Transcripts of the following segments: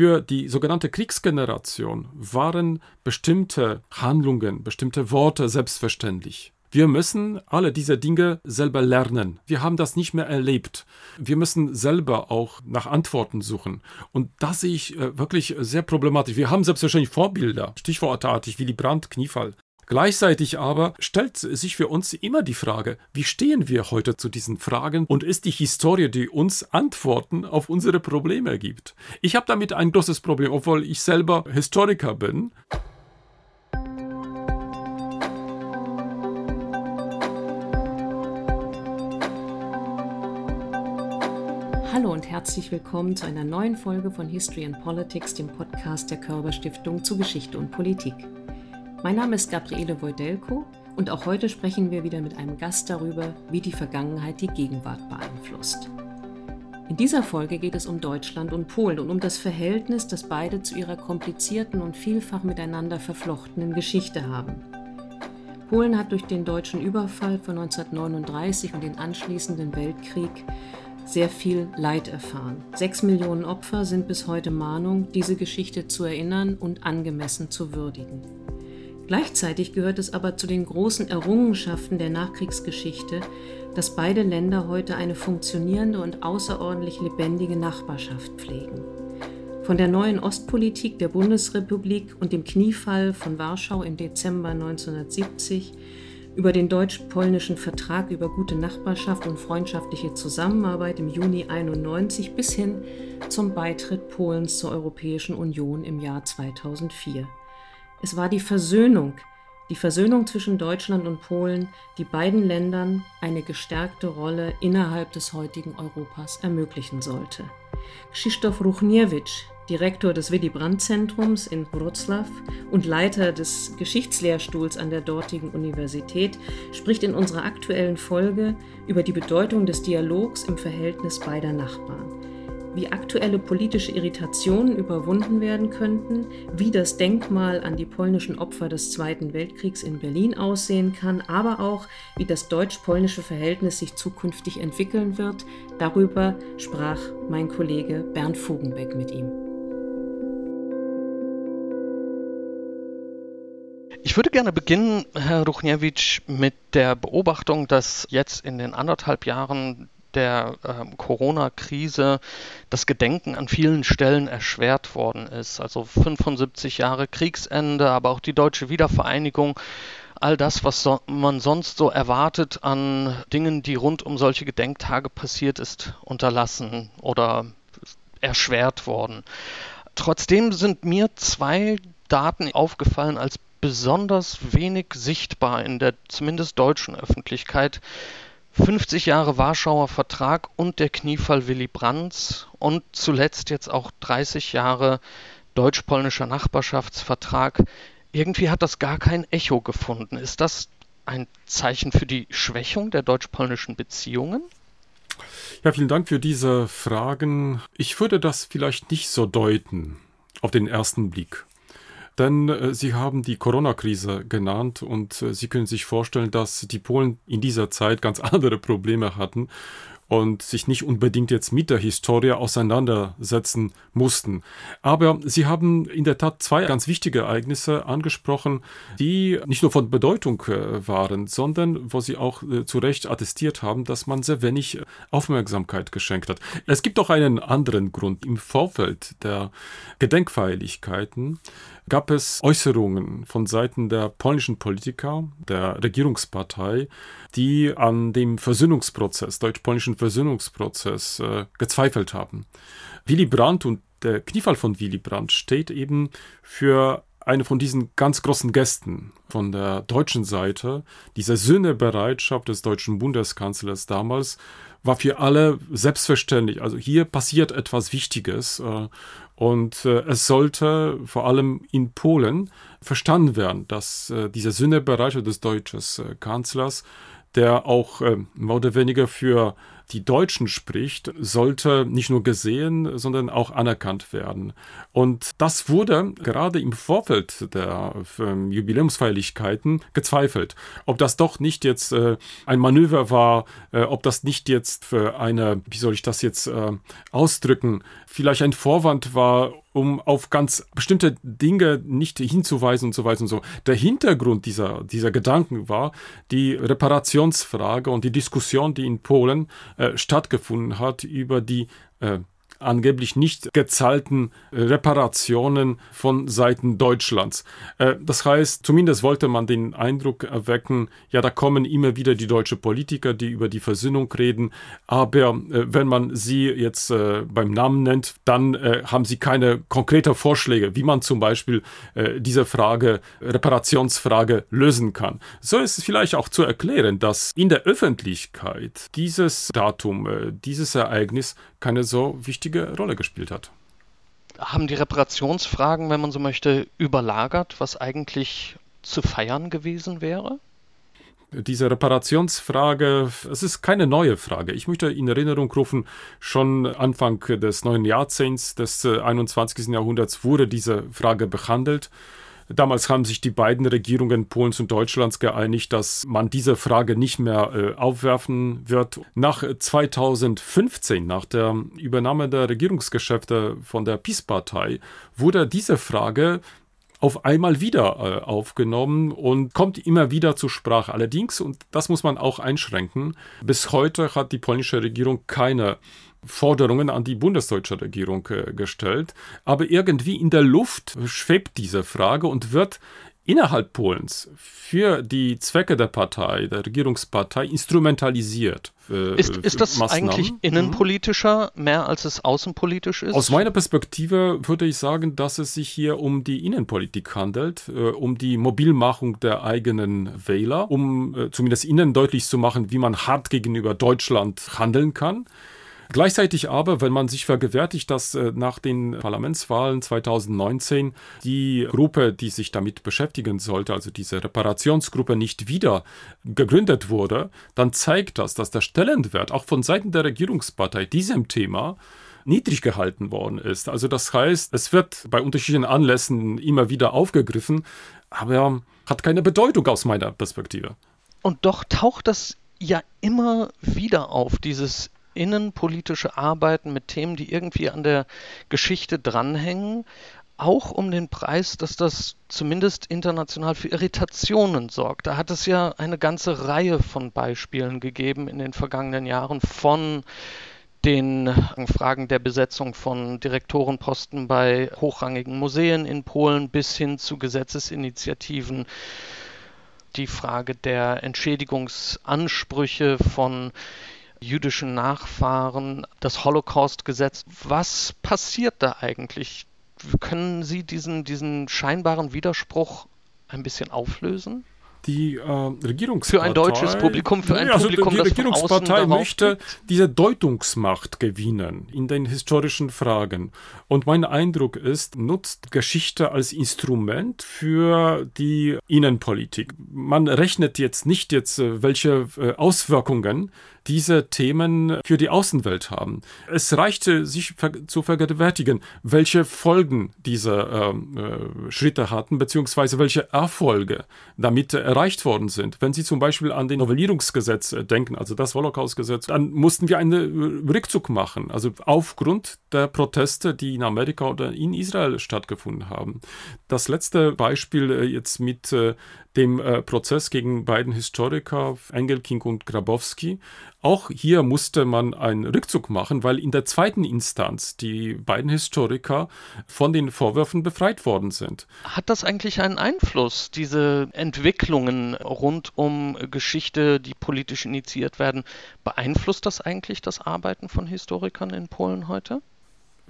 Für die sogenannte Kriegsgeneration waren bestimmte Handlungen, bestimmte Worte selbstverständlich. Wir müssen alle diese Dinge selber lernen. Wir haben das nicht mehr erlebt. Wir müssen selber auch nach Antworten suchen. Und das sehe ich äh, wirklich sehr problematisch. Wir haben selbstverständlich Vorbilder, stichwortartig Willy Brandt, Kniefall. Gleichzeitig aber stellt sich für uns immer die Frage, wie stehen wir heute zu diesen Fragen und ist die Historie, die uns Antworten auf unsere Probleme gibt? Ich habe damit ein großes Problem, obwohl ich selber Historiker bin. Hallo und herzlich willkommen zu einer neuen Folge von History and Politics, dem Podcast der Körber Stiftung zu Geschichte und Politik. Mein Name ist Gabriele Wojdelko und auch heute sprechen wir wieder mit einem Gast darüber, wie die Vergangenheit die Gegenwart beeinflusst. In dieser Folge geht es um Deutschland und Polen und um das Verhältnis, das beide zu ihrer komplizierten und vielfach miteinander verflochtenen Geschichte haben. Polen hat durch den deutschen Überfall von 1939 und den anschließenden Weltkrieg sehr viel Leid erfahren. Sechs Millionen Opfer sind bis heute Mahnung, diese Geschichte zu erinnern und angemessen zu würdigen. Gleichzeitig gehört es aber zu den großen Errungenschaften der Nachkriegsgeschichte, dass beide Länder heute eine funktionierende und außerordentlich lebendige Nachbarschaft pflegen. Von der neuen Ostpolitik der Bundesrepublik und dem Kniefall von Warschau im Dezember 1970 über den deutsch-polnischen Vertrag über gute Nachbarschaft und freundschaftliche Zusammenarbeit im Juni 91 bis hin zum Beitritt Polens zur Europäischen Union im Jahr 2004. Es war die Versöhnung, die Versöhnung zwischen Deutschland und Polen, die beiden Ländern eine gestärkte Rolle innerhalb des heutigen Europas ermöglichen sollte. Krzysztof Ruchniewicz, Direktor des Willy Brandt Zentrums in Wroclaw und Leiter des Geschichtslehrstuhls an der dortigen Universität, spricht in unserer aktuellen Folge über die Bedeutung des Dialogs im Verhältnis beider Nachbarn wie aktuelle politische Irritationen überwunden werden könnten, wie das Denkmal an die polnischen Opfer des Zweiten Weltkriegs in Berlin aussehen kann, aber auch, wie das deutsch-polnische Verhältnis sich zukünftig entwickeln wird. Darüber sprach mein Kollege Bernd Fugenbeck mit ihm. Ich würde gerne beginnen, Herr Ruchniewicz, mit der Beobachtung, dass jetzt in den anderthalb Jahren der äh, Corona-Krise das Gedenken an vielen Stellen erschwert worden ist. Also 75 Jahre Kriegsende, aber auch die deutsche Wiedervereinigung. All das, was so, man sonst so erwartet an Dingen, die rund um solche Gedenktage passiert ist, unterlassen oder erschwert worden. Trotzdem sind mir zwei Daten aufgefallen als besonders wenig sichtbar in der zumindest deutschen Öffentlichkeit. 50 Jahre Warschauer Vertrag und der Kniefall Willy Brandts und zuletzt jetzt auch 30 Jahre deutsch-polnischer Nachbarschaftsvertrag. Irgendwie hat das gar kein Echo gefunden. Ist das ein Zeichen für die Schwächung der deutsch-polnischen Beziehungen? Ja, vielen Dank für diese Fragen. Ich würde das vielleicht nicht so deuten auf den ersten Blick. Denn äh, Sie haben die Corona-Krise genannt und äh, Sie können sich vorstellen, dass die Polen in dieser Zeit ganz andere Probleme hatten und sich nicht unbedingt jetzt mit der Historie auseinandersetzen mussten. Aber sie haben in der Tat zwei ganz wichtige Ereignisse angesprochen, die nicht nur von Bedeutung äh, waren, sondern wo sie auch äh, zu Recht attestiert haben, dass man sehr wenig Aufmerksamkeit geschenkt hat. Es gibt auch einen anderen Grund. Im Vorfeld der Gedenkfeierlichkeiten gab es Äußerungen von Seiten der polnischen Politiker, der Regierungspartei, die an dem Versöhnungsprozess, deutsch-polnischen Versöhnungsprozess äh, gezweifelt haben. Willy Brandt und der Kniefall von Willy Brandt steht eben für eine von diesen ganz großen Gästen von der deutschen Seite, diese Sühnebereitschaft des deutschen Bundeskanzlers damals, war für alle selbstverständlich. Also hier passiert etwas Wichtiges äh, und äh, es sollte vor allem in Polen verstanden werden, dass äh, diese Sühnebereitschaft des deutschen Kanzlers der auch äh, mehr oder weniger für die Deutschen spricht, sollte nicht nur gesehen, sondern auch anerkannt werden. Und das wurde gerade im Vorfeld der ähm, Jubiläumsfeierlichkeiten gezweifelt, ob das doch nicht jetzt äh, ein Manöver war, äh, ob das nicht jetzt für eine, wie soll ich das jetzt äh, ausdrücken, vielleicht ein Vorwand war, um auf ganz bestimmte Dinge nicht hinzuweisen und so weiter und so. Der Hintergrund dieser, dieser Gedanken war die Reparationsfrage und die Diskussion, die in Polen äh, stattgefunden hat über die äh, angeblich nicht gezahlten Reparationen von Seiten Deutschlands. Äh, das heißt, zumindest wollte man den Eindruck erwecken, ja, da kommen immer wieder die deutsche Politiker, die über die Versöhnung reden, aber äh, wenn man sie jetzt äh, beim Namen nennt, dann haben sie keine konkreten Vorschläge, wie man zum Beispiel diese Frage, Reparationsfrage lösen kann. So ist es vielleicht auch zu erklären, dass in der Öffentlichkeit dieses Datum, dieses Ereignis keine so wichtige Rolle gespielt hat. Haben die Reparationsfragen, wenn man so möchte, überlagert, was eigentlich zu feiern gewesen wäre? Diese Reparationsfrage, es ist keine neue Frage. Ich möchte in Erinnerung rufen, schon Anfang des neuen Jahrzehnts des 21. Jahrhunderts wurde diese Frage behandelt. Damals haben sich die beiden Regierungen Polens und Deutschlands geeinigt, dass man diese Frage nicht mehr äh, aufwerfen wird. Nach 2015, nach der Übernahme der Regierungsgeschäfte von der PiS-Partei, wurde diese Frage auf einmal wieder äh, aufgenommen und kommt immer wieder zur Sprache. Allerdings, und das muss man auch einschränken, bis heute hat die polnische Regierung keine Forderungen an die bundesdeutsche Regierung äh, gestellt. Aber irgendwie in der Luft schwebt diese Frage und wird innerhalb Polens für die Zwecke der Partei, der Regierungspartei, instrumentalisiert. Äh, ist, ist das Maßnahmen. eigentlich innenpolitischer mehr als es außenpolitisch ist? Aus meiner Perspektive würde ich sagen, dass es sich hier um die Innenpolitik handelt, äh, um die Mobilmachung der eigenen Wähler, um äh, zumindest ihnen deutlich zu machen, wie man hart gegenüber Deutschland handeln kann. Gleichzeitig aber, wenn man sich vergewärtigt, dass äh, nach den Parlamentswahlen 2019 die Gruppe, die sich damit beschäftigen sollte, also diese Reparationsgruppe nicht wieder gegründet wurde, dann zeigt das, dass der Stellenwert auch von Seiten der Regierungspartei diesem Thema niedrig gehalten worden ist. Also das heißt, es wird bei unterschiedlichen Anlässen immer wieder aufgegriffen, aber hat keine Bedeutung aus meiner Perspektive. Und doch taucht das ja immer wieder auf, dieses innenpolitische Arbeiten mit Themen, die irgendwie an der Geschichte dranhängen, auch um den Preis, dass das zumindest international für Irritationen sorgt. Da hat es ja eine ganze Reihe von Beispielen gegeben in den vergangenen Jahren von den Fragen der Besetzung von Direktorenposten bei hochrangigen Museen in Polen bis hin zu Gesetzesinitiativen, die Frage der Entschädigungsansprüche von jüdischen Nachfahren, das Holocaust-Gesetz. Was passiert da eigentlich? Können Sie diesen, diesen scheinbaren Widerspruch ein bisschen auflösen? die äh, Regierungspartei. Für ein deutsches Publikum, für ein also Publikum, die, die Regierungspartei möchte diese Deutungsmacht gewinnen in den historischen Fragen. Und mein Eindruck ist, nutzt Geschichte als Instrument für die Innenpolitik. Man rechnet jetzt nicht jetzt, äh, welche äh, Auswirkungen diese Themen für die Außenwelt haben. Es reichte, sich zu vergegenwärtigen, welche Folgen diese ähm, äh, Schritte hatten, beziehungsweise welche Erfolge damit erreicht worden sind. Wenn Sie zum Beispiel an den Novellierungsgesetz äh, denken, also das Holocaust-Gesetz, dann mussten wir einen äh, Rückzug machen, also aufgrund der Proteste, die in Amerika oder in Israel stattgefunden haben. Das letzte Beispiel äh, jetzt mit dem Prozess gegen beiden Historiker, Engelking und Grabowski, auch hier musste man einen Rückzug machen, weil in der zweiten Instanz die beiden Historiker von den Vorwürfen befreit worden sind. Hat das eigentlich einen Einfluss, diese Entwicklungen rund um Geschichte, die politisch initiiert werden? Beeinflusst das eigentlich das Arbeiten von Historikern in Polen heute?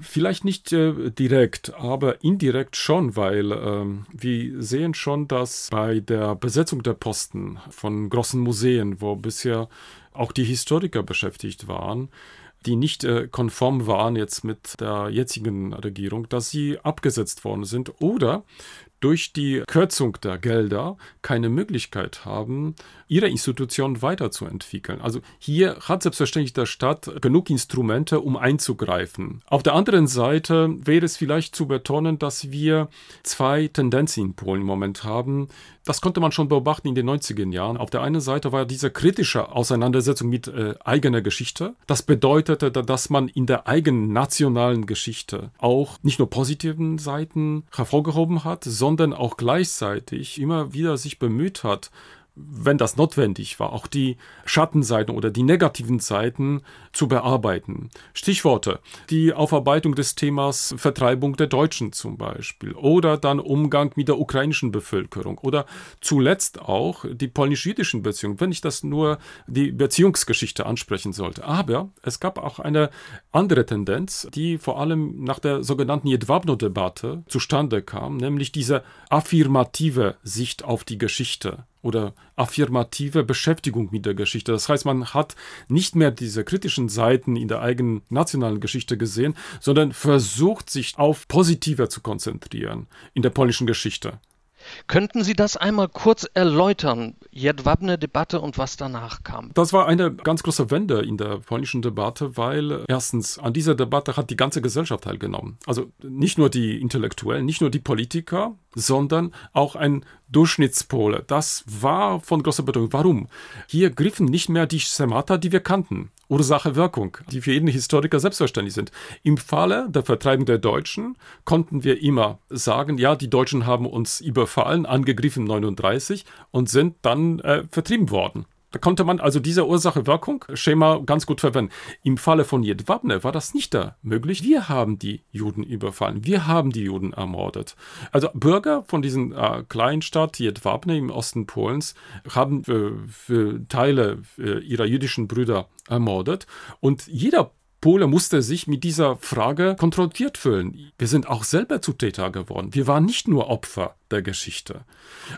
Vielleicht nicht äh, direkt, aber indirekt schon, weil ähm, wir sehen schon, dass bei der Besetzung der Posten von großen Museen, wo bisher auch die Historiker beschäftigt waren, die nicht äh, konform waren jetzt mit der jetzigen Regierung, dass sie abgesetzt worden sind oder durch die Kürzung der Gelder keine Möglichkeit haben, ihre Institutionen weiterzuentwickeln. Also hier hat selbstverständlich der Staat genug Instrumente, um einzugreifen. Auf der anderen Seite wäre es vielleicht zu betonen, dass wir zwei Tendenzen in Polen im Moment haben. Das konnte man schon beobachten in den 90er Jahren. Auf der einen Seite war diese kritische Auseinandersetzung mit äh, eigener Geschichte. Das bedeutete, dass man in der eigenen nationalen Geschichte auch nicht nur positiven Seiten hervorgehoben hat, sondern auch gleichzeitig immer wieder sich bemüht hat, wenn das notwendig war, auch die Schattenseiten oder die negativen Seiten zu bearbeiten. Stichworte, die Aufarbeitung des Themas Vertreibung der Deutschen zum Beispiel oder dann Umgang mit der ukrainischen Bevölkerung oder zuletzt auch die polnisch-jüdischen Beziehungen, wenn ich das nur die Beziehungsgeschichte ansprechen sollte. Aber es gab auch eine andere Tendenz, die vor allem nach der sogenannten Jedwabno-Debatte zustande kam, nämlich diese affirmative Sicht auf die Geschichte oder affirmative Beschäftigung mit der Geschichte. Das heißt, man hat nicht mehr diese kritischen Seiten in der eigenen nationalen Geschichte gesehen, sondern versucht sich auf positiver zu konzentrieren in der polnischen Geschichte. Könnten Sie das einmal kurz erläutern, Jedwabne-Debatte und was danach kam? Das war eine ganz große Wende in der polnischen Debatte, weil erstens an dieser Debatte hat die ganze Gesellschaft teilgenommen. Also nicht nur die Intellektuellen, nicht nur die Politiker, sondern auch ein Durchschnittspole. Das war von großer Bedeutung. Warum? Hier griffen nicht mehr die Schemata, die wir kannten. Ursache-Wirkung, die für jeden Historiker selbstverständlich sind. Im Falle der Vertreibung der Deutschen konnten wir immer sagen, ja, die Deutschen haben uns überfallen, angegriffen 39 und sind dann äh, vertrieben worden. Da konnte man also diese Ursache-Wirkung-Schema ganz gut verwenden. Im Falle von Jedwabne war das nicht da möglich. Wir haben die Juden überfallen. Wir haben die Juden ermordet. Also Bürger von diesen äh, Kleinstadt Jedwabne im Osten Polens haben äh, Teile äh, ihrer jüdischen Brüder ermordet. Und jeder Pole musste sich mit dieser Frage konfrontiert fühlen. Wir sind auch selber zu Täter geworden. Wir waren nicht nur Opfer der Geschichte.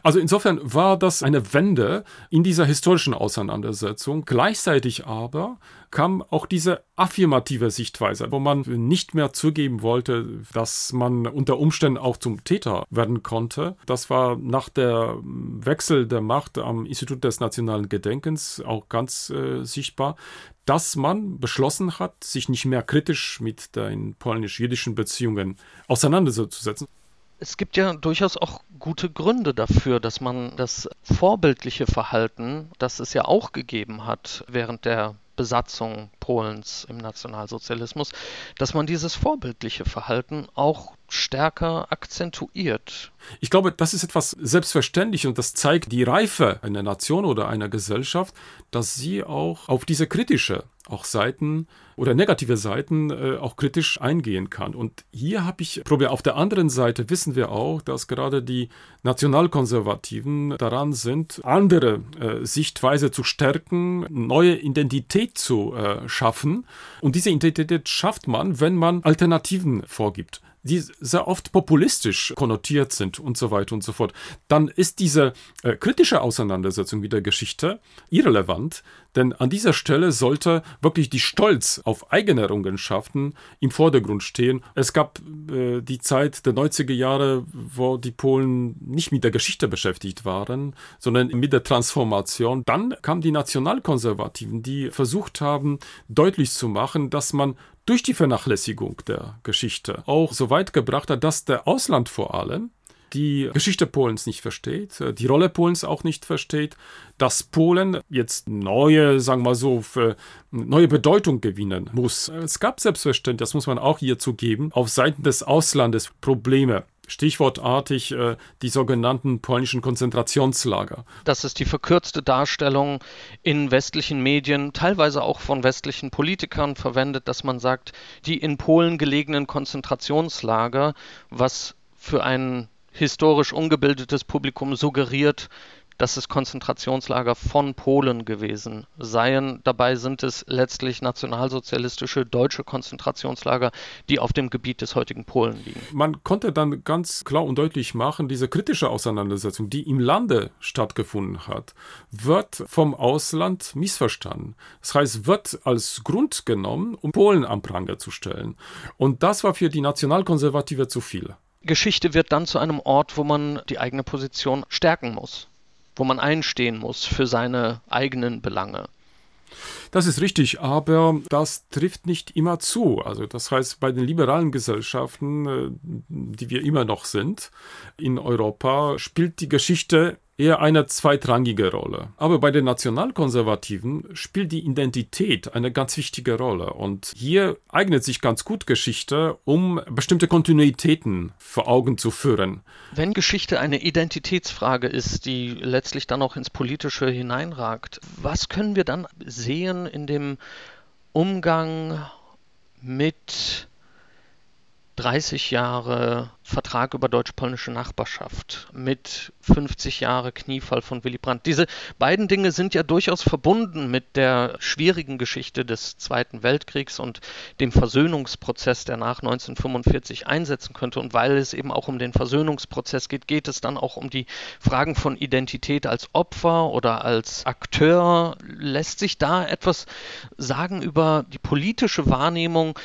Also insofern war das eine Wende in dieser historischen Auseinandersetzung. Gleichzeitig aber kam auch diese affirmative Sichtweise, wo man nicht mehr zugeben wollte, dass man unter Umständen auch zum Täter werden konnte. Das war nach der Wechsel der Macht am Institut des nationalen Gedenkens auch ganz äh, sichtbar, dass man beschlossen hat, sich nicht mehr kritisch mit den polnisch-jüdischen Beziehungen auseinanderzusetzen. Es gibt ja durchaus auch gute Gründe dafür, dass man das vorbildliche Verhalten, das es ja auch gegeben hat während der Besatzung Polens im Nationalsozialismus, dass man dieses vorbildliche Verhalten auch stärker akzentuiert. Ich glaube, das ist etwas selbstverständlich und das zeigt die Reife einer Nation oder einer Gesellschaft, dass sie auch auf diese kritische auch Seiten oder negative Seiten äh, auch kritisch eingehen kann. Und hier habe ich probiert. Auf der anderen Seite wissen wir auch, dass gerade die Nationalkonservativen daran sind, andere äh, Sichtweise zu stärken, neue Identität zu äh, schaffen. Und diese Identität schafft man, wenn man Alternativen vorgibt die sehr oft populistisch konnotiert sind und so weiter und so fort, dann ist diese äh, kritische Auseinandersetzung mit der Geschichte irrelevant, denn an dieser Stelle sollte wirklich die Stolz auf eigene Errungenschaften im Vordergrund stehen. Es gab äh, die Zeit der 90er Jahre, wo die Polen nicht mit der Geschichte beschäftigt waren, sondern mit der Transformation. Dann kamen die Nationalkonservativen, die versucht haben, deutlich zu machen, dass man durch die Vernachlässigung der Geschichte auch so weit gebracht hat, dass der Ausland vor allem die Geschichte Polens nicht versteht, äh, die Rolle Polens auch nicht versteht, dass Polen jetzt neue, sagen wir so, neue Bedeutung gewinnen muss. Es gab selbstverständlich, das muss man auch hier zugeben, auf Seiten des Auslandes Probleme. Stichwortartig äh, die sogenannten polnischen Konzentrationslager. Das ist die verkürzte Darstellung in westlichen Medien, teilweise auch von westlichen Politikern verwendet, dass man sagt, die in Polen gelegenen Konzentrationslager, was für einen historisch ungebildetes Publikum suggeriert, dass es Konzentrationslager von Polen gewesen seien. Dabei sind es letztlich nationalsozialistische deutsche Konzentrationslager, die auf dem Gebiet des heutigen Polen liegen. Man konnte dann ganz klar und deutlich machen, diese kritische Auseinandersetzung, die im Lande stattgefunden hat, wird vom Ausland missverstanden. Das heißt, wird als Grund genommen, um Polen am Pranger zu stellen. Und das war für die Nationalkonservative zu viel. Geschichte wird dann zu einem Ort, wo man die eigene Position stärken muss, wo man einstehen muss für seine eigenen Belange. Das ist richtig, aber das trifft nicht immer zu. Also das heißt, bei den liberalen Gesellschaften, äh, die wir immer noch sind in Europa, spielt die Geschichte eher eine zweitrangige Rolle. Aber bei den Nationalkonservativen spielt die Identität eine ganz wichtige Rolle. Und hier eignet sich ganz gut Geschichte, um bestimmte Kontinuitäten vor Augen zu führen. Wenn Geschichte eine Identitätsfrage ist, die letztlich dann auch ins Politische hineinragt, was können wir dann sehen in dem Umgang mit 30 Jahre Vertrag über deutsch-polnische Nachbarschaft mit 50 Jahre Kniefall von Willy Brandt. Diese beiden Dinge sind ja durchaus verbunden mit der schwierigen Geschichte des Zweiten Weltkriegs und dem Versöhnungsprozess, der nach 1945 einsetzen könnte. Und weil es eben auch um den Versöhnungsprozess geht, geht es dann auch um die Fragen von Identität als Opfer oder als Akteur. Lässt sich da etwas sagen über die politische Wahrnehmung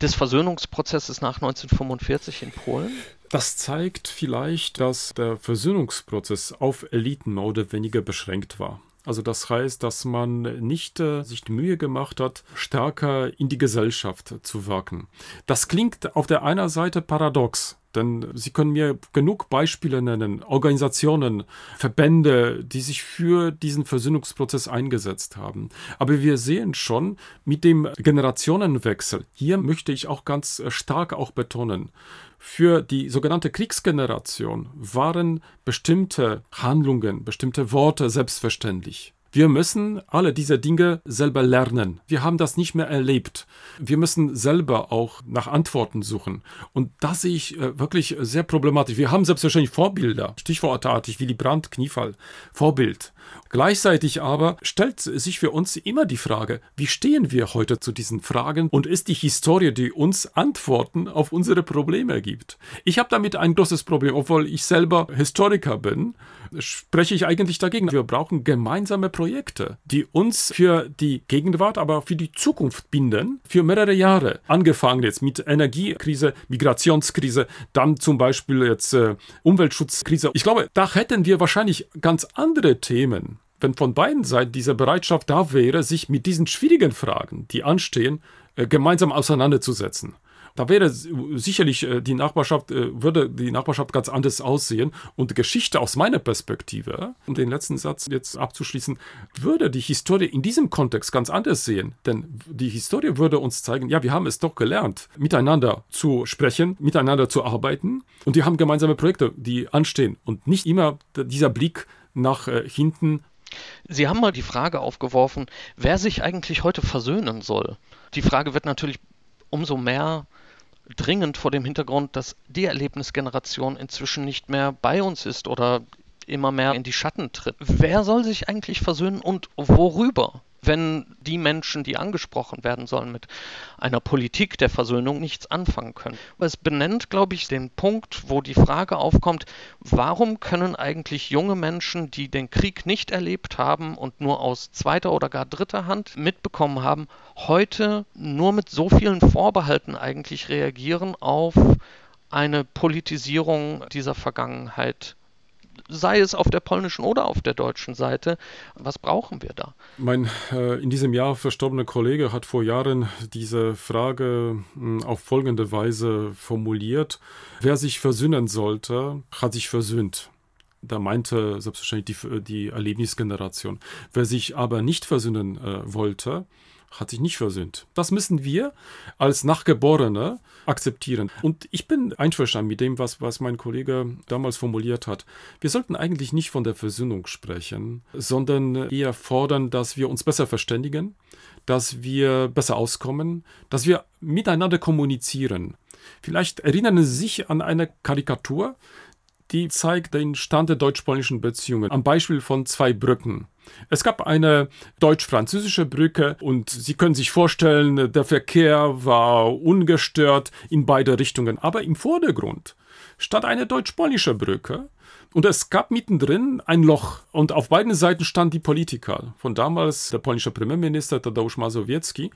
des Versöhnungsprozesses nach 1945 in Polen? Das zeigt vielleicht, dass der Versöhnungsprozess auf Eliten mehr oder weniger beschränkt war. Also das heißt, dass man nicht äh, sich die Mühe gemacht hat, stärker in die Gesellschaft zu wirken. Das klingt auf der einen Seite paradox, denn Sie können mir genug Beispiele nennen, Organisationen, Verbände, die sich für diesen Versöhnungsprozess eingesetzt haben. Aber wir sehen schon mit dem Generationenwechsel, hier möchte ich auch ganz stark auch betonen, für die sogenannte Kriegsgeneration waren bestimmte Handlungen, bestimmte Worte selbstverständlich. Wir müssen alle diese Dinge selber lernen. Wir haben das nicht mehr erlebt. Wir müssen selber auch nach Antworten suchen. Und das sehe ich äh, wirklich sehr problematisch. Wir haben selbstverständlich Vorbilder, stichwortartig Willy Brandt, Kniefall, Vorbild. Gleichzeitig aber stellt sich für uns immer die Frage, wie stehen wir heute zu diesen Fragen und ist die Historie, die uns Antworten auf unsere Probleme gibt? Ich habe damit ein großes Problem, obwohl ich selber Historiker bin spreche ich eigentlich dagegen. Wir brauchen gemeinsame Projekte, die uns für die Gegenwart, aber auch für die Zukunft binden, für mehrere Jahre. Angefangen jetzt mit Energiekrise, Migrationskrise, dann zum Beispiel jetzt äh, Umweltschutzkrise. Ich glaube, da hätten wir wahrscheinlich ganz andere Themen wenn von beiden Seiten diese Bereitschaft da wäre, sich mit diesen schwierigen Fragen, die anstehen, äh, gemeinsam auseinanderzusetzen. Da wäre sicherlich äh, die Nachbarschaft, äh, würde die Nachbarschaft ganz anders aussehen. Und Geschichte aus meiner Perspektive, um den letzten Satz jetzt abzuschließen, würde die Historie in diesem Kontext ganz anders sehen. Denn die Historie würde uns zeigen, ja, wir haben es doch gelernt, miteinander zu sprechen, miteinander zu arbeiten. Und wir haben gemeinsame Projekte, die anstehen. Und nicht immer dieser Blick nach äh, hinten Sie haben mal die Frage aufgeworfen, wer sich eigentlich heute versöhnen soll. Die Frage wird natürlich umso mehr dringend vor dem Hintergrund, dass die Erlebnisgeneration inzwischen nicht mehr bei uns ist oder immer mehr in die Schatten tritt. Wer soll sich eigentlich versöhnen und worüber? Wenn die Menschen, die angesprochen werden sollen, mit einer Politik der Versöhnung nichts anfangen können. Es benennt, glaube ich, den Punkt, wo die Frage aufkommt, warum können eigentlich junge Menschen, die den Krieg nicht erlebt haben und nur aus zweiter oder gar dritter Hand mitbekommen haben, heute nur mit so vielen Vorbehalten eigentlich reagieren auf eine Politisierung dieser Vergangenheit sei es auf der polnischen oder auf der deutschen Seite. Was brauchen wir da? Mein äh, in diesem Jahr verstorbener Kollege hat vor Jahren diese Frage äh, auf folgende Weise formuliert. Wer sich versöhnen sollte, hat sich versöhnt. Da meinte selbstverständlich die, die Erlebnisgeneration. Wer sich aber nicht versöhnen äh, wollte, hat sich nicht versöhnt. Das müssen wir als Nachgeborene akzeptieren. Und ich bin einverstanden mit dem, was, was mein Kollege damals formuliert hat. Wir sollten eigentlich nicht von der Versöhnung sprechen, sondern eher fordern, dass wir uns besser verständigen, dass wir besser auskommen, dass wir miteinander kommunizieren. Vielleicht erinnern Sie sich an eine Karikatur, die zeigt den Stand der deutsch-polnischen Beziehungen am Beispiel von zwei Brücken. Es gab eine deutsch-französische Brücke und Sie können sich vorstellen, der Verkehr war ungestört in beide Richtungen. Aber im Vordergrund stand eine deutsch-polnische Brücke und es gab mittendrin ein Loch und auf beiden Seiten standen die Politiker. Von damals der polnische Premierminister Tadeusz Mazowiecki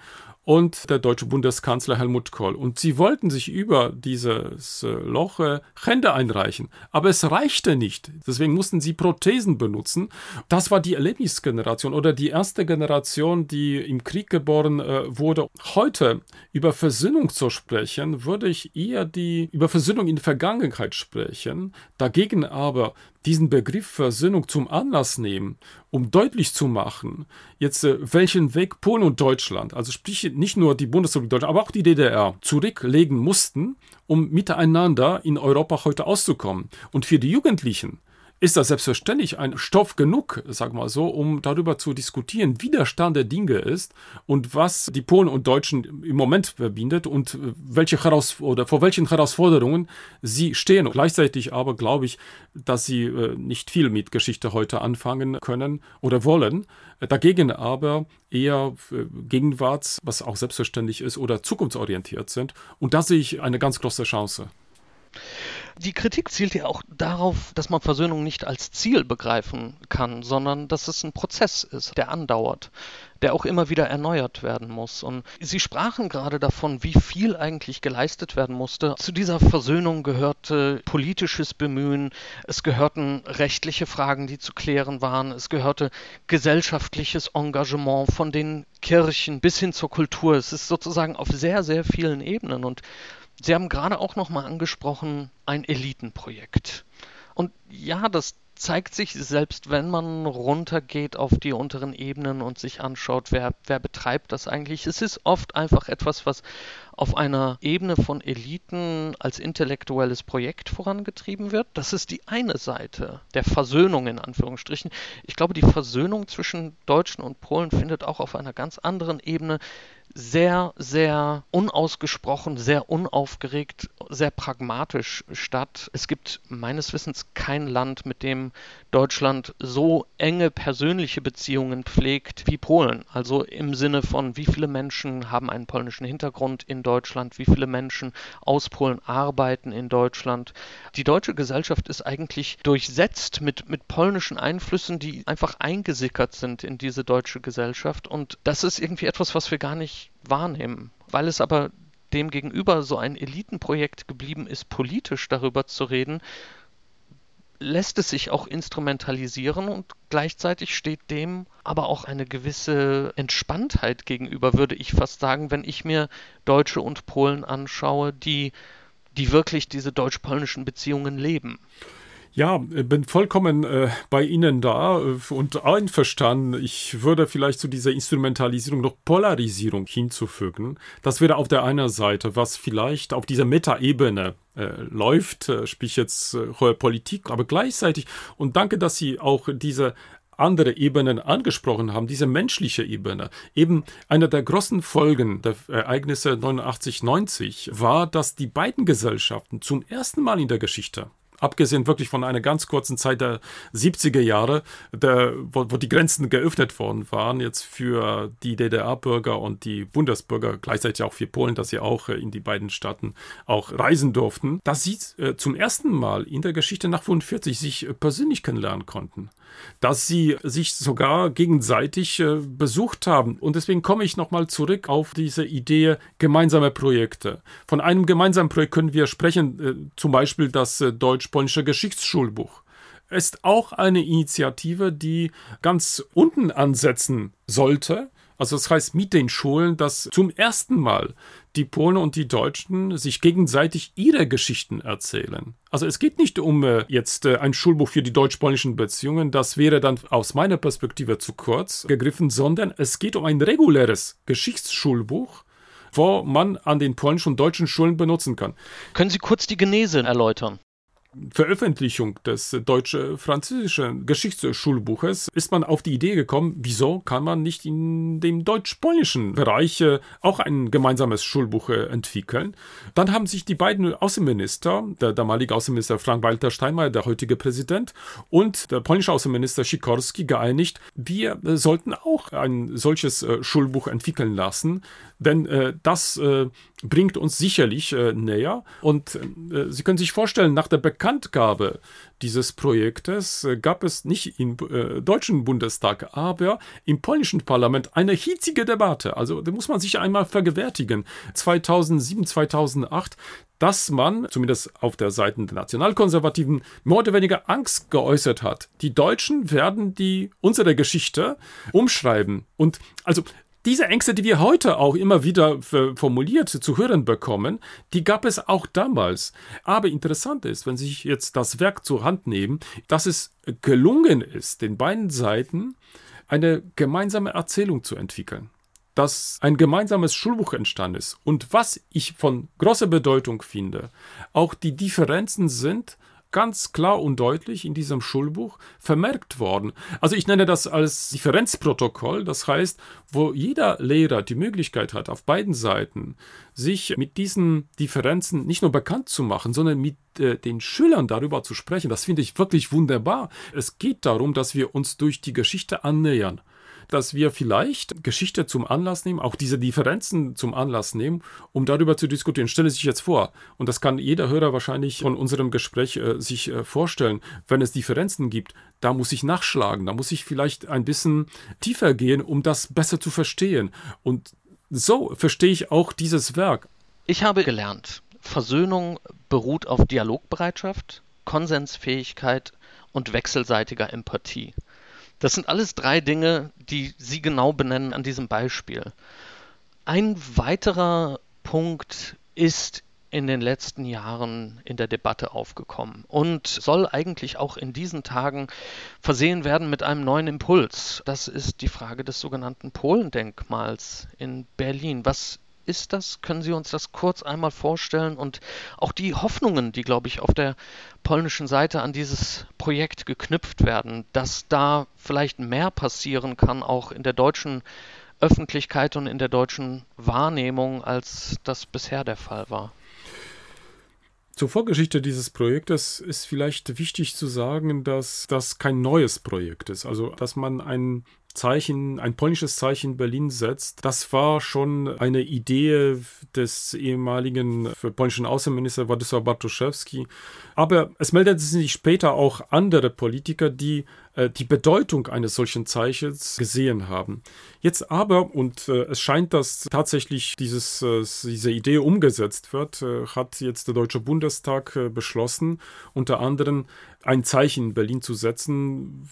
und der deutsche Bundeskanzler Helmut Kohl. Und sie wollten sich über dieses äh, Loch äh, Hände einreichen. Aber es reichte nicht. Deswegen mussten sie Prothesen benutzen. Das war die Erlebnisgeneration oder die erste Generation, die im Krieg geboren äh, wurde. Heute über Versöhnung zu sprechen, würde ich eher die über Versöhnung in der Vergangenheit sprechen. Dagegen aber diesen Begriff Versöhnung zum Anlass nehmen, um deutlich zu machen, jetzt äh, welchen Weg Polen und Deutschland, also sprich nicht nur die Bundesrepublik Deutschland, aber auch die DDR, zurücklegen mussten, um miteinander in Europa heute auszukommen. Und für die Jugendlichen ist das selbstverständlich ein Stoff genug, sag mal so, um darüber zu diskutieren, wie der Stand der Dinge ist und was die Polen und Deutschen im Moment verbindet und welche Heraus oder vor welchen Herausforderungen sie stehen. Gleichzeitig aber glaube ich, dass sie äh, nicht viel mit Geschichte heute anfangen können oder wollen. Dagegen aber eher äh, gegenwarts, was auch selbstverständlich ist, oder zukunftsorientiert sind. Und da sehe ich eine ganz große Chance. Die Kritik zielt ja auch darauf, dass man Versöhnung nicht als Ziel begreifen kann, sondern dass es ein Prozess ist, der andauert, der auch immer wieder erneuert werden muss. Und Sie sprachen gerade davon, wie viel eigentlich geleistet werden musste. Zu dieser Versöhnung gehörte politisches Bemühen, es gehörten rechtliche Fragen, die zu klären waren, es gehörte gesellschaftliches Engagement von den Kirchen bis hin zur Kultur. Es ist sozusagen auf sehr, sehr vielen Ebenen und Sie haben gerade auch noch mal angesprochen, ein Elitenprojekt. Und ja, das zeigt sich, selbst wenn man runtergeht auf die unteren Ebenen und sich anschaut, wer, wer betreibt das eigentlich. Es ist oft einfach etwas, was auf einer Ebene von Eliten als intellektuelles Projekt vorangetrieben wird. Das ist die eine Seite der Versöhnung in Anführungsstrichen. Ich glaube, die Versöhnung zwischen Deutschen und Polen findet auch auf einer ganz anderen Ebene sehr, sehr unausgesprochen, sehr unaufgeregt, sehr pragmatisch statt. Es gibt meines Wissens kein Land, mit dem Deutschland so enge persönliche Beziehungen pflegt wie Polen. Also im Sinne von, wie viele Menschen haben einen polnischen Hintergrund in Deutschland, wie viele Menschen aus Polen arbeiten in Deutschland. Die deutsche Gesellschaft ist eigentlich durchsetzt mit, mit polnischen Einflüssen, die einfach eingesickert sind in diese deutsche Gesellschaft. Und das ist irgendwie etwas, was wir gar nicht wahrnehmen. Weil es aber demgegenüber so ein Elitenprojekt geblieben ist, politisch darüber zu reden, lässt es sich auch instrumentalisieren und gleichzeitig steht dem aber auch eine gewisse Entspanntheit gegenüber, würde ich fast sagen, wenn ich mir Deutsche und Polen anschaue, die, die wirklich diese deutsch-polnischen Beziehungen leben. Ja, bin vollkommen äh, bei Ihnen da äh, und einverstanden. Ich würde vielleicht zu dieser Instrumentalisierung noch Polarisierung hinzufügen. Das wäre auf der einen Seite, was vielleicht auf dieser Metaebene äh, läuft, äh, sprich jetzt äh, Politik, aber gleichzeitig, und danke, dass Sie auch diese andere Ebenen angesprochen haben, diese menschliche Ebene. Eben eine der großen Folgen der Ereignisse 89-90 war, dass die beiden Gesellschaften zum ersten Mal in der Geschichte abgesehen wirklich von einer ganz kurzen Zeit der 70er Jahre, der, wo, wo die Grenzen geöffnet worden waren, jetzt für die DDR-Bürger und die Bundesbürger, gleichzeitig auch für Polen, dass sie auch äh, in die beiden Staaten auch reisen durften, dass sie äh, zum ersten Mal in der Geschichte nach 45 sich äh, persönlich kennenlernen konnten dass sie sich sogar gegenseitig äh, besucht haben. Und deswegen komme ich nochmal zurück auf diese Idee gemeinsame Projekte. Von einem gemeinsamen Projekt können wir sprechen, äh, zum Beispiel das äh, deutsch-polnische Geschichtsschulbuch ist auch eine Initiative, die ganz unten ansetzen sollte also das heißt mit den Schulen, dass zum ersten Mal die Polen und die Deutschen sich gegenseitig ihre Geschichten erzählen. Also es geht nicht um äh, jetzt äh, ein Schulbuch für die deutsch-polnischen Beziehungen, das wäre dann aus meiner Perspektive zu kurz gegriffen, sondern es geht um ein reguläres Geschichtsschulbuch, wo man an den polnischen und deutschen Schulen benutzen kann. Können Sie kurz die Genese erläutern? Veröffentlichung des deutsch-französischen Geschichtsschulbuches ist man auf die Idee gekommen, wieso kann man nicht in dem deutsch-polnischen Bereich äh, auch ein gemeinsames Schulbuch äh, entwickeln. Dann haben sich die beiden Außenminister, der damalige Außenminister Frank-Walter Steinmeier, der heutige Präsident, und der polnische Außenminister Sikorski geeinigt, wir äh, sollten auch ein solches Schulbuch entwickeln lassen, denn das bringt uns sicherlich näher. Und Sie können sich vorstellen, nach der Bekanntgabe dieses Projektes äh, gab es nicht im äh, deutschen Bundestag, aber im polnischen Parlament eine hitzige Debatte. Also da muss man sich einmal vergewärtigen. 2007, 2008 dass man, zumindest auf der Seite der Nationalkonservativen, mehr oder weniger Angst geäußert hat. Die Deutschen werden die unsere Geschichte umschreiben. Und also diese Ängste, die wir heute auch immer wieder formuliert zu hören bekommen, die gab es auch damals. Aber interessant ist, wenn Sie sich jetzt das Werk zur Hand nehmen, dass es gelungen ist, den beiden Seiten eine gemeinsame Erzählung zu entwickeln. Dass ein gemeinsames Schulbuch entstanden ist. Und was ich von großer Bedeutung finde, auch die Differenzen sind ganz klar und deutlich in diesem Schulbuch vermerkt worden. Also ich nenne das als Differenzprotokoll, das heißt, wo jeder Lehrer die Möglichkeit hat, auf beiden Seiten sich mit diesen Differenzen nicht nur bekannt zu machen, sondern mit äh, den Schülern darüber zu sprechen. Das finde ich wirklich wunderbar. Es geht darum, dass wir uns durch die Geschichte annähern dass wir vielleicht Geschichte zum Anlass nehmen, auch diese Differenzen zum Anlass nehmen, um darüber zu diskutieren. Stelle sich jetzt vor, und das kann jeder Hörer wahrscheinlich von unserem Gespräch äh, sich äh, vorstellen, wenn es Differenzen gibt, da muss ich nachschlagen, da muss ich vielleicht ein bisschen tiefer gehen, um das besser zu verstehen. Und so verstehe ich auch dieses Werk. Ich habe gelernt, Versöhnung beruht auf Dialogbereitschaft, Konsensfähigkeit und wechselseitiger Empathie. Das sind alles drei Dinge, die Sie genau benennen an diesem Beispiel. Ein weiterer Punkt ist in den letzten Jahren in der Debatte aufgekommen und soll eigentlich auch in diesen Tagen versehen werden mit einem neuen Impuls. Das ist die Frage des sogenannten Polendenkmals in Berlin. Was ist das? Können Sie uns das kurz einmal vorstellen? Und auch die Hoffnungen, die, glaube ich, auf der polnischen Seite an dieses Projekt geknüpft werden, dass da vielleicht mehr passieren kann, auch in der deutschen Öffentlichkeit und in der deutschen Wahrnehmung, als das bisher der Fall war. Zur Vorgeschichte dieses Projektes ist vielleicht wichtig zu sagen, dass das kein neues Projekt ist. Also, dass man ein Zeichen, ein polnisches Zeichen Berlin setzt. Das war schon eine Idee des ehemaligen polnischen Außenministers Władysław Bartoszewski. Aber es meldeten sich später auch andere Politiker, die äh, die Bedeutung eines solchen Zeichens gesehen haben. Jetzt aber, und äh, es scheint, dass tatsächlich dieses, äh, diese Idee umgesetzt wird, äh, hat jetzt der Deutsche Bundestag äh, beschlossen, unter anderem ein Zeichen in Berlin zu setzen,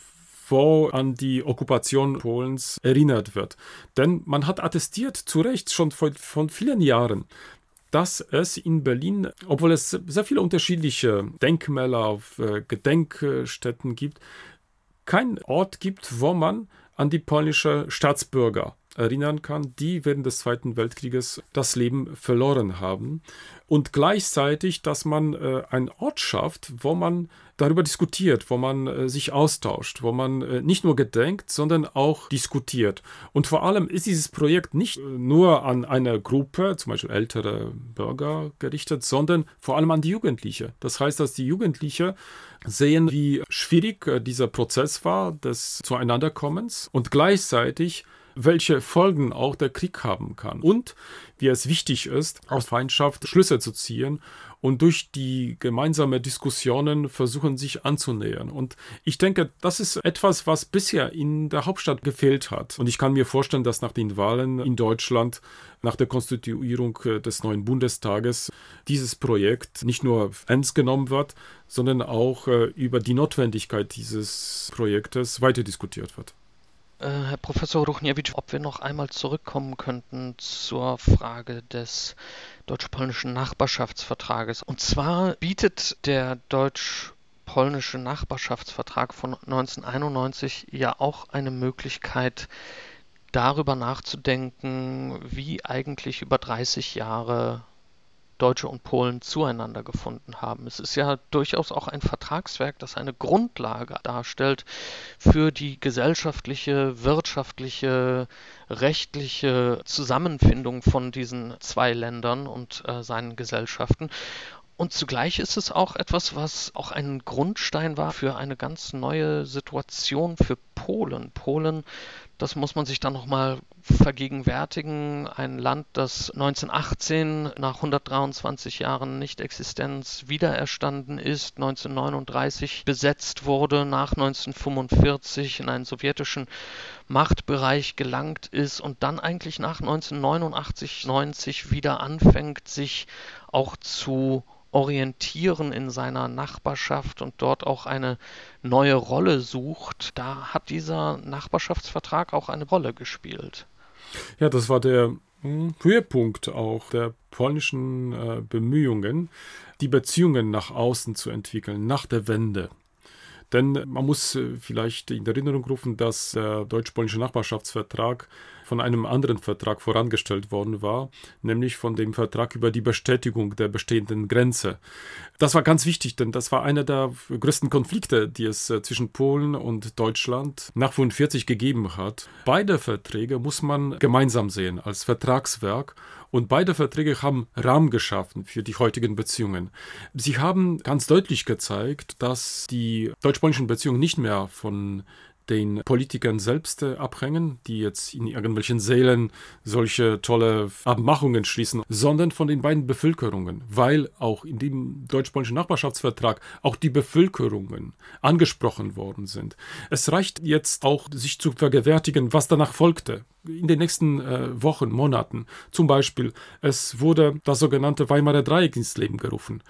wo an die Okkupation Polens erinnert wird. Denn man hat attestiert, zu Recht, schon vor, von vielen Jahren, dass es in Berlin, obwohl es sehr viele unterschiedliche Denkmäler auf äh, Gedenkstätten gibt, keinen Ort gibt, wo man an die polnische Staatsbürger erinnern kann, die während des Zweiten Weltkrieges das Leben verloren haben. Und gleichzeitig, dass man äh, einen Ort schafft, wo man darüber diskutiert, wo man äh, sich austauscht, wo man äh, nicht nur gedenkt, sondern auch diskutiert. Und vor allem ist dieses Projekt nicht äh, nur an eine Gruppe, zum Beispiel ältere Bürger, gerichtet, sondern vor allem an die Jugendliche. Das heißt, dass die Jugendliche sehen, wie schwierig äh, dieser Prozess war des Zueinanderkommens und gleichzeitig welche Folgen auch der Krieg haben kann und wie es wichtig ist, aus Feindschaft Schlüsse zu ziehen und durch die gemeinsame Diskussionen versuchen, sich anzunähern. Und ich denke, das ist etwas, was bisher in der Hauptstadt gefehlt hat. Und ich kann mir vorstellen, dass nach den Wahlen in Deutschland, nach der Konstituierung des neuen Bundestages, dieses Projekt nicht nur ernst genommen wird, sondern auch äh, über die Notwendigkeit dieses Projektes weiter diskutiert wird. Äh, Herr Professor Ruchniewicz, ob wir noch einmal zurückkommen könnten zur Frage des deutsch-polnischen Nachbarschaftsvertrages. Und zwar bietet der deutsch-polnische Nachbarschaftsvertrag von 1991 ja auch eine Möglichkeit, darüber nachzudenken, wie eigentlich über 30 Jahre Deutsche und Polen zueinander gefunden haben. Es ist ja durchaus auch ein Vertragswerk, das eine Grundlage darstellt für die gesellschaftliche, wirtschaftliche, rechtliche Zusammenfindung von diesen zwei Ländern und äh, seinen Gesellschaften. Und zugleich ist es auch etwas, was auch ein Grundstein war für eine ganz neue Situation für Polen. Polen, das muss man sich dann nochmal vergegenwärtigen. Ein Land, das 1918 nach 123 Jahren Nichtexistenz wiedererstanden ist, 1939 besetzt wurde, nach 1945 in einen sowjetischen Machtbereich gelangt ist und dann eigentlich nach 1989, 90 wieder anfängt, sich auch zu orientieren in seiner Nachbarschaft und dort auch eine neue Rolle sucht, da hat dieser Nachbarschaftsvertrag auch eine Rolle gespielt. Ja, das war der hm, Höhepunkt auch der polnischen äh, Bemühungen, die Beziehungen nach außen zu entwickeln, nach der Wende. Denn man muss äh, vielleicht in Erinnerung rufen, dass der deutsch-polnische Nachbarschaftsvertrag von einem anderen Vertrag vorangestellt worden war, nämlich von dem Vertrag über die Bestätigung der bestehenden Grenze. Das war ganz wichtig, denn das war einer der größten Konflikte, die es äh, zwischen Polen und Deutschland nach 1945 gegeben hat. Beide Verträge muss man gemeinsam sehen als Vertragswerk und beide Verträge haben Rahmen geschaffen für die heutigen Beziehungen. Sie haben ganz deutlich gezeigt, dass die deutsch-polnischen Beziehungen nicht mehr von den Politikern selbst äh, abhängen, die jetzt in irgendwelchen Sälen solche tolle Abmachungen schließen, sondern von den beiden Bevölkerungen, weil auch in dem deutsch-polnischen Nachbarschaftsvertrag auch die Bevölkerungen angesprochen worden sind. Es reicht jetzt auch, sich zu vergewärtigen, was danach folgte in den nächsten äh, Wochen, Monaten. Zum Beispiel, es wurde das sogenannte Weimarer Dreieck ins Leben gerufen.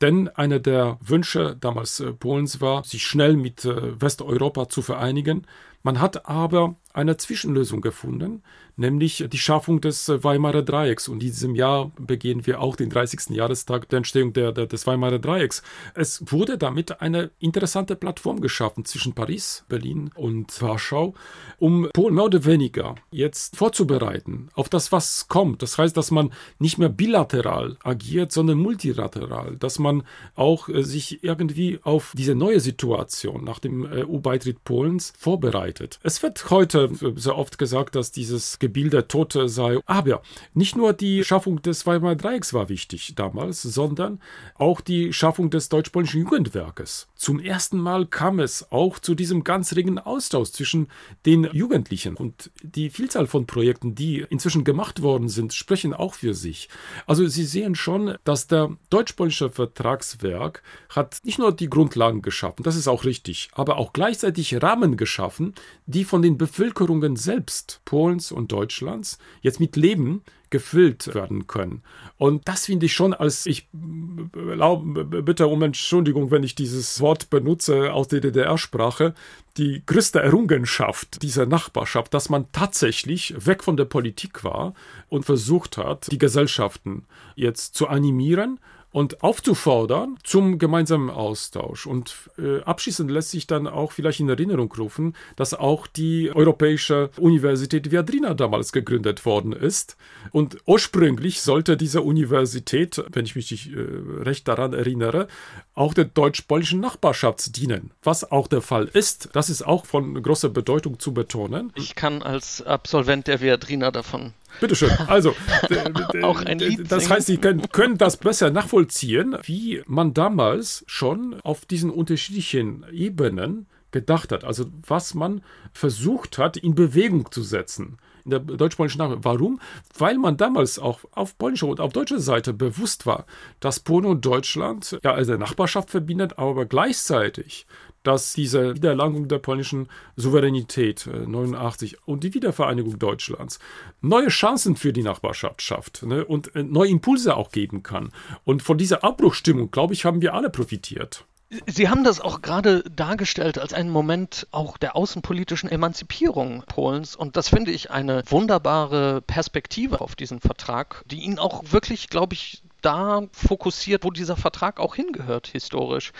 Denn einer der Wünsche damals äh, Polens war, sich schnell mit äh, Westeuropa zu vereinigen. Man hat aber eine Zwischenlösung gefunden, nämlich die Schaffung des Weimarer Dreiecks. Und in diesem Jahr begehen wir auch den 30. Jahrestag der Entstehung der, der, des Weimarer Dreiecks. Es wurde damit eine interessante Plattform geschaffen zwischen Paris, Berlin und Warschau, um Polen mehr oder weniger jetzt vorzubereiten auf das, was kommt. Das heißt, dass man nicht mehr bilateral agiert, sondern multilateral, dass man auch äh, sich irgendwie auf diese neue Situation nach dem EU-Beitritt Polens vorbereitet. Es wird heute sehr oft gesagt, dass dieses Gebilde Tote sei. Aber nicht nur die Schaffung des Weimarer Dreiecks war wichtig damals, sondern auch die Schaffung des deutsch-polnischen Jugendwerkes. Zum ersten Mal kam es auch zu diesem ganz regen Austausch zwischen den Jugendlichen und die Vielzahl von Projekten, die inzwischen gemacht worden sind, sprechen auch für sich. Also Sie sehen schon, dass der deutsch-polnische Vertragswerk hat nicht nur die Grundlagen geschaffen, das ist auch richtig, aber auch gleichzeitig Rahmen geschaffen, die von den Bevölkerungen selbst Polens und Deutschlands jetzt mit Leben gefüllt werden können. Und das finde ich schon als, ich bitte um Entschuldigung, wenn ich dieses Wort benutze aus der DDR-Sprache, die größte Errungenschaft dieser Nachbarschaft, dass man tatsächlich weg von der Politik war und versucht hat, die Gesellschaften jetzt zu animieren und aufzufordern zum gemeinsamen Austausch. Und äh, abschließend lässt sich dann auch vielleicht in Erinnerung rufen, dass auch die Europäische Universität Viadrina damals gegründet worden ist. Und ursprünglich sollte diese Universität, wenn ich mich äh, recht daran erinnere, auch der deutsch-polnischen Nachbarschaft dienen, was auch der Fall ist. Das ist auch von großer Bedeutung zu betonen. Ich kann als Absolvent der Viadrina davon Bitteschön. Also, auch ein Lied das heißt, Sie können, können das besser nachvollziehen, wie man damals schon auf diesen unterschiedlichen Ebenen gedacht hat. Also, was man versucht hat, in Bewegung zu setzen in der deutsch-polnischen Nachbarschaft. Warum? Weil man damals auch auf polnischer und auf deutscher Seite bewusst war, dass Polen und Deutschland ja also Nachbarschaft verbindet, aber gleichzeitig dass diese Wiedererlangung der polnischen Souveränität äh, 89 und die Wiedervereinigung Deutschlands neue Chancen für die Nachbarschaft schafft ne, und äh, neue Impulse auch geben kann. Und von dieser Abbruchstimmung, glaube ich, haben wir alle profitiert. Sie haben das auch gerade dargestellt als einen Moment auch der außenpolitischen Emanzipierung Polens. Und das finde ich eine wunderbare Perspektive auf diesen Vertrag, die ihn auch wirklich, glaube ich, da fokussiert, wo dieser Vertrag auch hingehört historisch.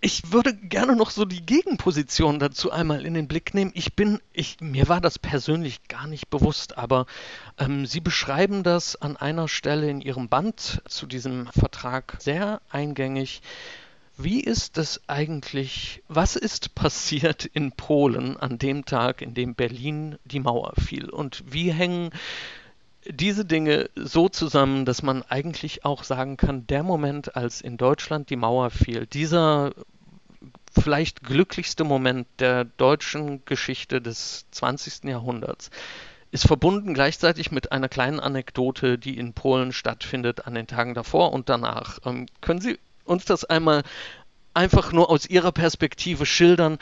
Ich würde gerne noch so die Gegenposition dazu einmal in den Blick nehmen. Ich bin, ich, mir war das persönlich gar nicht bewusst, aber ähm, Sie beschreiben das an einer Stelle in Ihrem Band zu diesem Vertrag sehr eingängig. Wie ist es eigentlich, was ist passiert in Polen an dem Tag, in dem Berlin die Mauer fiel? Und wie hängen diese Dinge so zusammen, dass man eigentlich auch sagen kann, der Moment, als in Deutschland die Mauer fiel, dieser vielleicht glücklichste Moment der deutschen Geschichte des 20. Jahrhunderts, ist verbunden gleichzeitig mit einer kleinen Anekdote, die in Polen stattfindet an den Tagen davor und danach. Ähm, können Sie uns das einmal einfach nur aus Ihrer Perspektive schildern.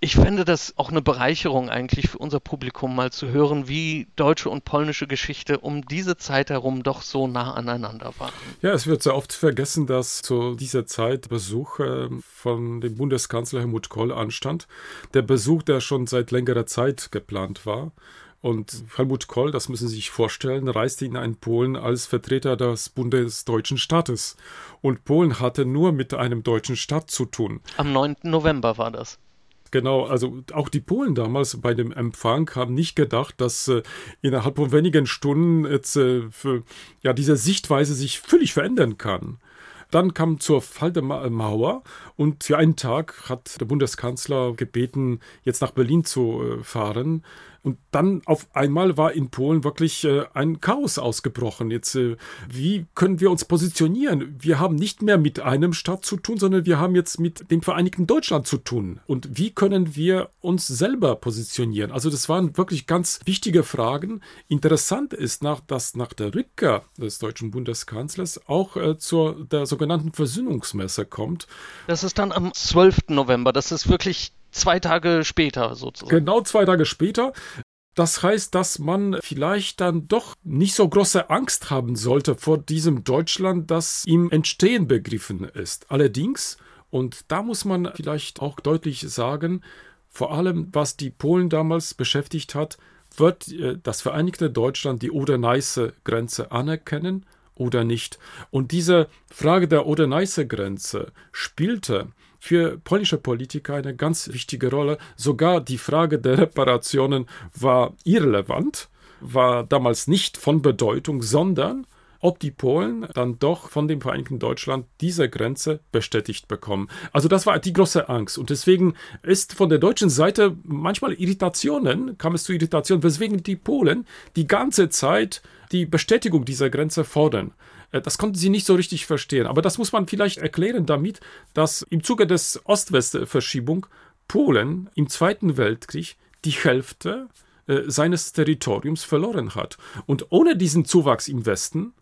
Ich fände das auch eine Bereicherung eigentlich für unser Publikum mal zu hören, wie deutsche und polnische Geschichte um diese Zeit herum doch so nah aneinander waren. Ja, es wird sehr oft vergessen, dass zu dieser Zeit Besuch äh, von dem Bundeskanzler Helmut Kohl anstand. Der Besuch, der schon seit längerer Zeit geplant war. Und Helmut Kohl, das müssen Sie sich vorstellen, reiste in einen Polen als Vertreter des bundesdeutschen Staates. Und Polen hatte nur mit einem deutschen Staat zu tun. Am 9. November war das. Genau, also auch die Polen damals bei dem Empfang haben nicht gedacht, dass äh, innerhalb von wenigen Stunden jetzt äh, für, ja diese Sichtweise sich völlig verändern kann. Dann kam zur Fall der Mauer und für einen Tag hat der Bundeskanzler gebeten, jetzt nach Berlin zu äh, fahren. Und dann auf einmal war in Polen wirklich äh, ein Chaos ausgebrochen. Jetzt, äh, wie können wir uns positionieren? Wir haben nicht mehr mit einem Staat zu tun, sondern wir haben jetzt mit dem Vereinigten Deutschland zu tun. Und wie können wir uns selber positionieren? Also das waren wirklich ganz wichtige Fragen. Interessant ist, dass nach der Rückkehr des deutschen Bundeskanzlers auch äh, zur der sogenannten Versöhnungsmesse kommt. Das ist dann am 12. November. Das ist wirklich zwei Tage später sozusagen. Genau zwei Tage später. Das heißt, dass man vielleicht dann doch nicht so große Angst haben sollte vor diesem Deutschland, das im Entstehen begriffen ist. Allerdings, und da muss man vielleicht auch deutlich sagen, vor allem was die Polen damals beschäftigt hat, wird äh, das Vereinigte Deutschland die Oder-Neiße-Grenze anerkennen oder nicht? Und diese Frage der Oder-Neiße-Grenze spielte für polnische Politiker eine ganz wichtige Rolle. Sogar die Frage der Reparationen war irrelevant, war damals nicht von Bedeutung, sondern ob die Polen dann doch von dem Vereinigten Deutschland diese Grenze bestätigt bekommen. Also das war die große Angst. Und deswegen ist von der deutschen Seite manchmal Irritationen, kam es zu Irritationen, weswegen die Polen die ganze Zeit die Bestätigung dieser Grenze fordern. Äh, das konnten sie nicht so richtig verstehen. Aber das muss man vielleicht erklären damit, dass im Zuge des Ost-West-Verschiebung Polen im Zweiten Weltkrieg die Hälfte äh, seines Territoriums verloren hat. Und ohne diesen Zuwachs im Westen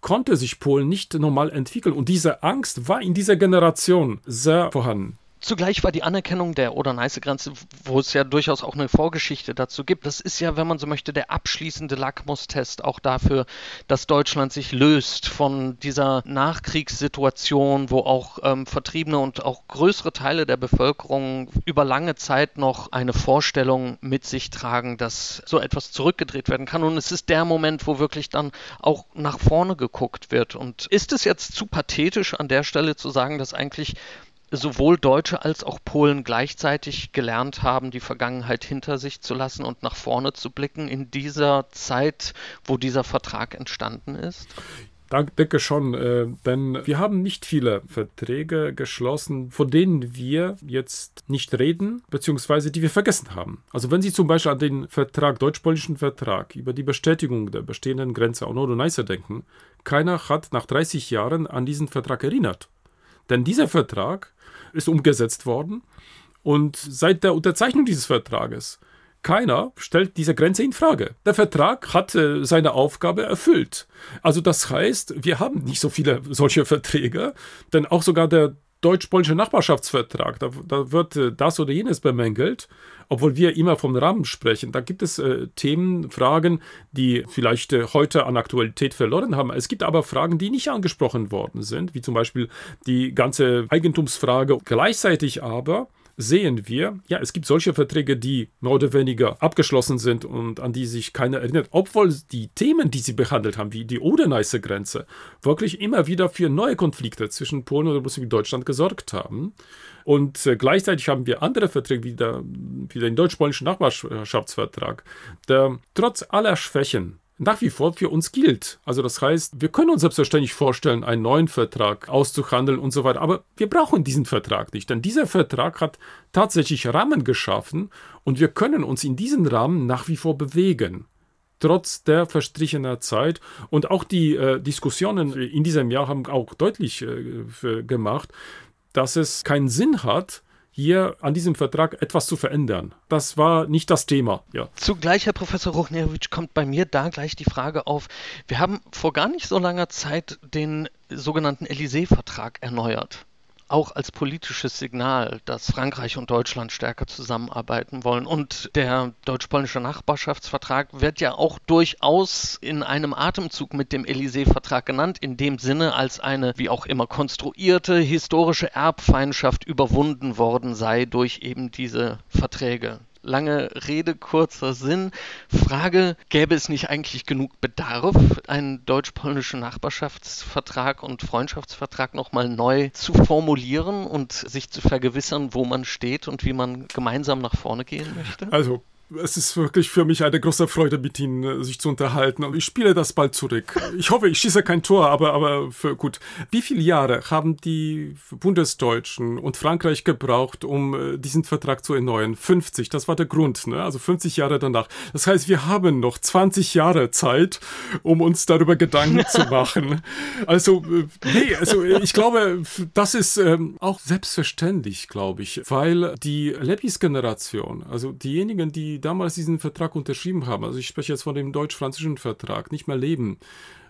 konnte sich Polen nicht normal entwickeln. Und diese Angst war in dieser Generation sehr vorhanden. Zugleich war die Anerkennung der Oder-Neiße-Grenze, wo es ja durchaus auch eine Vorgeschichte dazu gibt, das ist ja, wenn man so möchte, der abschließende Lackmustest auch dafür, dass Deutschland sich löst von dieser Nachkriegssituation, wo auch ähm, Vertriebene und auch größere Teile der Bevölkerung über lange Zeit noch eine Vorstellung mit sich tragen, dass so etwas zurückgedreht werden kann. Und es ist der Moment, wo wirklich dann auch nach vorne geguckt wird. Und ist es jetzt zu pathetisch an der Stelle zu sagen, dass eigentlich sowohl Deutsche als auch Polen gleichzeitig gelernt haben, die Vergangenheit hinter sich zu lassen und nach vorne zu blicken in dieser Zeit, wo dieser Vertrag entstanden ist? Ich denke schon, äh, denn wir haben nicht viele Verträge geschlossen, von denen wir jetzt nicht reden, beziehungsweise die wir vergessen haben. Also wenn Sie zum Beispiel an den Vertrag, deutsch-polnischen Vertrag über die Bestätigung der bestehenden Grenze an Nord- denken, keiner hat nach 30 Jahren an diesen Vertrag erinnert. Denn dieser Vertrag ist umgesetzt worden und seit der Unterzeichnung dieses Vertrages keiner stellt diese Grenze in Frage. Der Vertrag hat äh, seine Aufgabe erfüllt. Also das heißt, wir haben nicht so viele solche Verträge, denn auch sogar der deutsch-polnische Nachbarschaftsvertrag, da, da wird äh, das oder jenes bemängelt, obwohl wir immer vom Rahmen sprechen. Da gibt es äh, Themen, Fragen, die vielleicht äh, heute an Aktualität verloren haben. Es gibt aber Fragen, die nicht angesprochen worden sind, wie zum Beispiel die ganze Eigentumsfrage. Gleichzeitig aber sehen wir, ja, es gibt solche Verträge, die mehr oder weniger abgeschlossen sind und an die sich keiner erinnert, obwohl die Themen, die sie behandelt haben, wie die Oder-Neiße-Grenze, wirklich immer wieder für neue Konflikte zwischen Polen und Russland und Deutschland gesorgt haben. Und äh, gleichzeitig haben wir andere Verträge, wie, der, wie den deutsch-polnischen Nachbarschaftsvertrag, der trotz aller Schwächen nach wie vor für uns gilt. Also das heißt, wir können uns selbstverständlich vorstellen, einen neuen Vertrag auszuhandeln und so weiter, aber wir brauchen diesen Vertrag nicht, denn dieser Vertrag hat tatsächlich Rahmen geschaffen und wir können uns in diesen Rahmen nach wie vor bewegen trotz der Zeit. Und auch die äh, Diskussionen in diesem Jahr haben auch deutlich äh, gemacht, dass es keinen Sinn hat, hier an diesem Vertrag etwas zu verändern. Das war nicht das Thema. Ja. Zugleich, Herr Professor Ruchnerowitsch, kommt bei mir da gleich die Frage auf. Wir haben vor gar nicht so langer Zeit den sogenannten Élysée-Vertrag erneuert auch als politisches Signal, dass Frankreich und Deutschland stärker zusammenarbeiten wollen. Und der deutsch-polnische Nachbarschaftsvertrag wird ja auch durchaus in einem Atemzug mit dem Élysée-Vertrag genannt, in dem Sinne als eine wie auch immer konstruierte historische Erbfeindschaft überwunden worden sei durch eben diese Verträge. Lange Rede, kurzer Sinn. Frage, gäbe es nicht eigentlich genug Bedarf, einen deutsch-polnischen Nachbarschaftsvertrag und Freundschaftsvertrag nochmal neu zu formulieren und sich zu vergewissern, wo man steht und wie man gemeinsam nach vorne gehen möchte? Also es ist wirklich für mich eine große Freude, mit Ihnen äh, sich zu unterhalten. Und ich spiele das bald zurück. Ich hoffe, ich schieße kein Tor, aber, aber für, gut. Wie viele Jahre haben die Bundesdeutschen und Frankreich gebraucht, um äh, diesen Vertrag zu erneuern? 50, das war der Grund, ne? also 50 Jahre danach. Das heißt, wir haben noch 20 Jahre Zeit, um uns darüber Gedanken zu machen. Also, äh, nee, also ich glaube, das ist ähm, auch selbstverständlich, glaube ich, weil die Lepis-Generation, also diejenigen, die damals diesen Vertrag unterschrieben haben, also ich spreche jetzt von dem deutsch-französischen Vertrag, nicht mehr leben.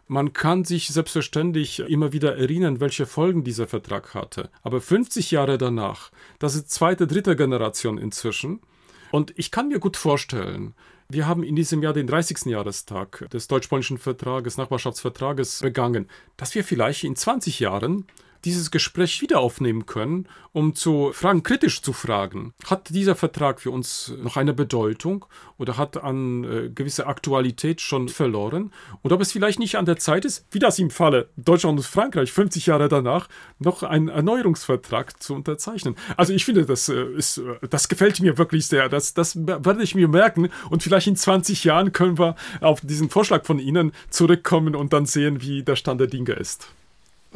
Man kann sich selbstverständlich immer wieder erinnern, welche Folgen dieser Vertrag hatte. Aber 50 Jahre danach, das ist zweite, dritte Generation inzwischen. Und ich kann mir gut vorstellen, wir haben in diesem Jahr den 30. Jahrestag des deutsch-polnischen Vertrages, Nachbarschaftsvertrages begangen, dass wir vielleicht in 20 Jahren dieses Gespräch wieder aufnehmen können, um zu fragen, kritisch zu fragen. Hat dieser Vertrag für uns noch eine Bedeutung oder hat an äh, gewisse Aktualität schon verloren? Und ob es vielleicht nicht an der Zeit ist, wie das im Falle Deutschland und Frankreich 50 Jahre danach, noch einen Erneuerungsvertrag zu unterzeichnen. Also ich finde, das äh, ist, äh, das gefällt mir wirklich sehr. Das, das werde ich mir merken und vielleicht in 20 Jahren können wir auf diesen Vorschlag von Ihnen zurückkommen und dann sehen, wie der Stand der Dinge ist.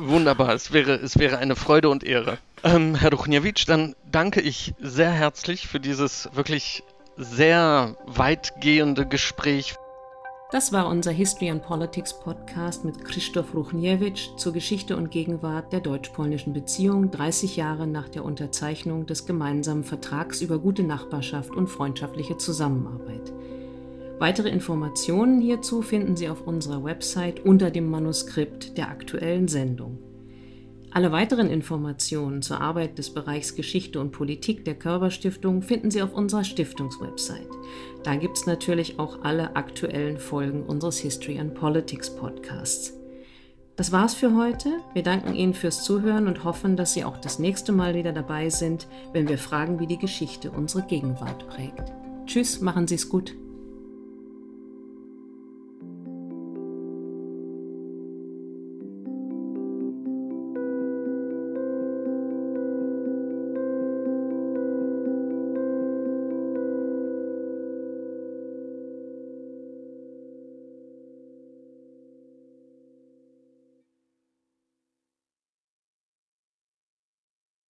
Wunderbar, es wäre, es wäre eine Freude und Ehre. Ähm, Herr Duchniewicz, dann danke ich sehr herzlich für dieses wirklich sehr weitgehende Gespräch. Das war unser History and Politics Podcast mit Krzysztof Ruchniewicz zur Geschichte und Gegenwart der deutsch-polnischen Beziehung 30 Jahre nach der Unterzeichnung des gemeinsamen Vertrags über gute Nachbarschaft und freundschaftliche Zusammenarbeit. Weitere Informationen hierzu finden Sie auf unserer Website unter dem Manuskript der aktuellen Sendung. Alle weiteren Informationen zur Arbeit des Bereichs Geschichte und Politik der Körperstiftung finden Sie auf unserer Stiftungswebsite. Da gibt es natürlich auch alle aktuellen Folgen unseres History and Politics Podcasts. Das war's für heute. Wir danken Ihnen fürs Zuhören und hoffen, dass Sie auch das nächste Mal wieder dabei sind, wenn wir fragen, wie die Geschichte unsere Gegenwart prägt. Tschüss, machen Sie es gut.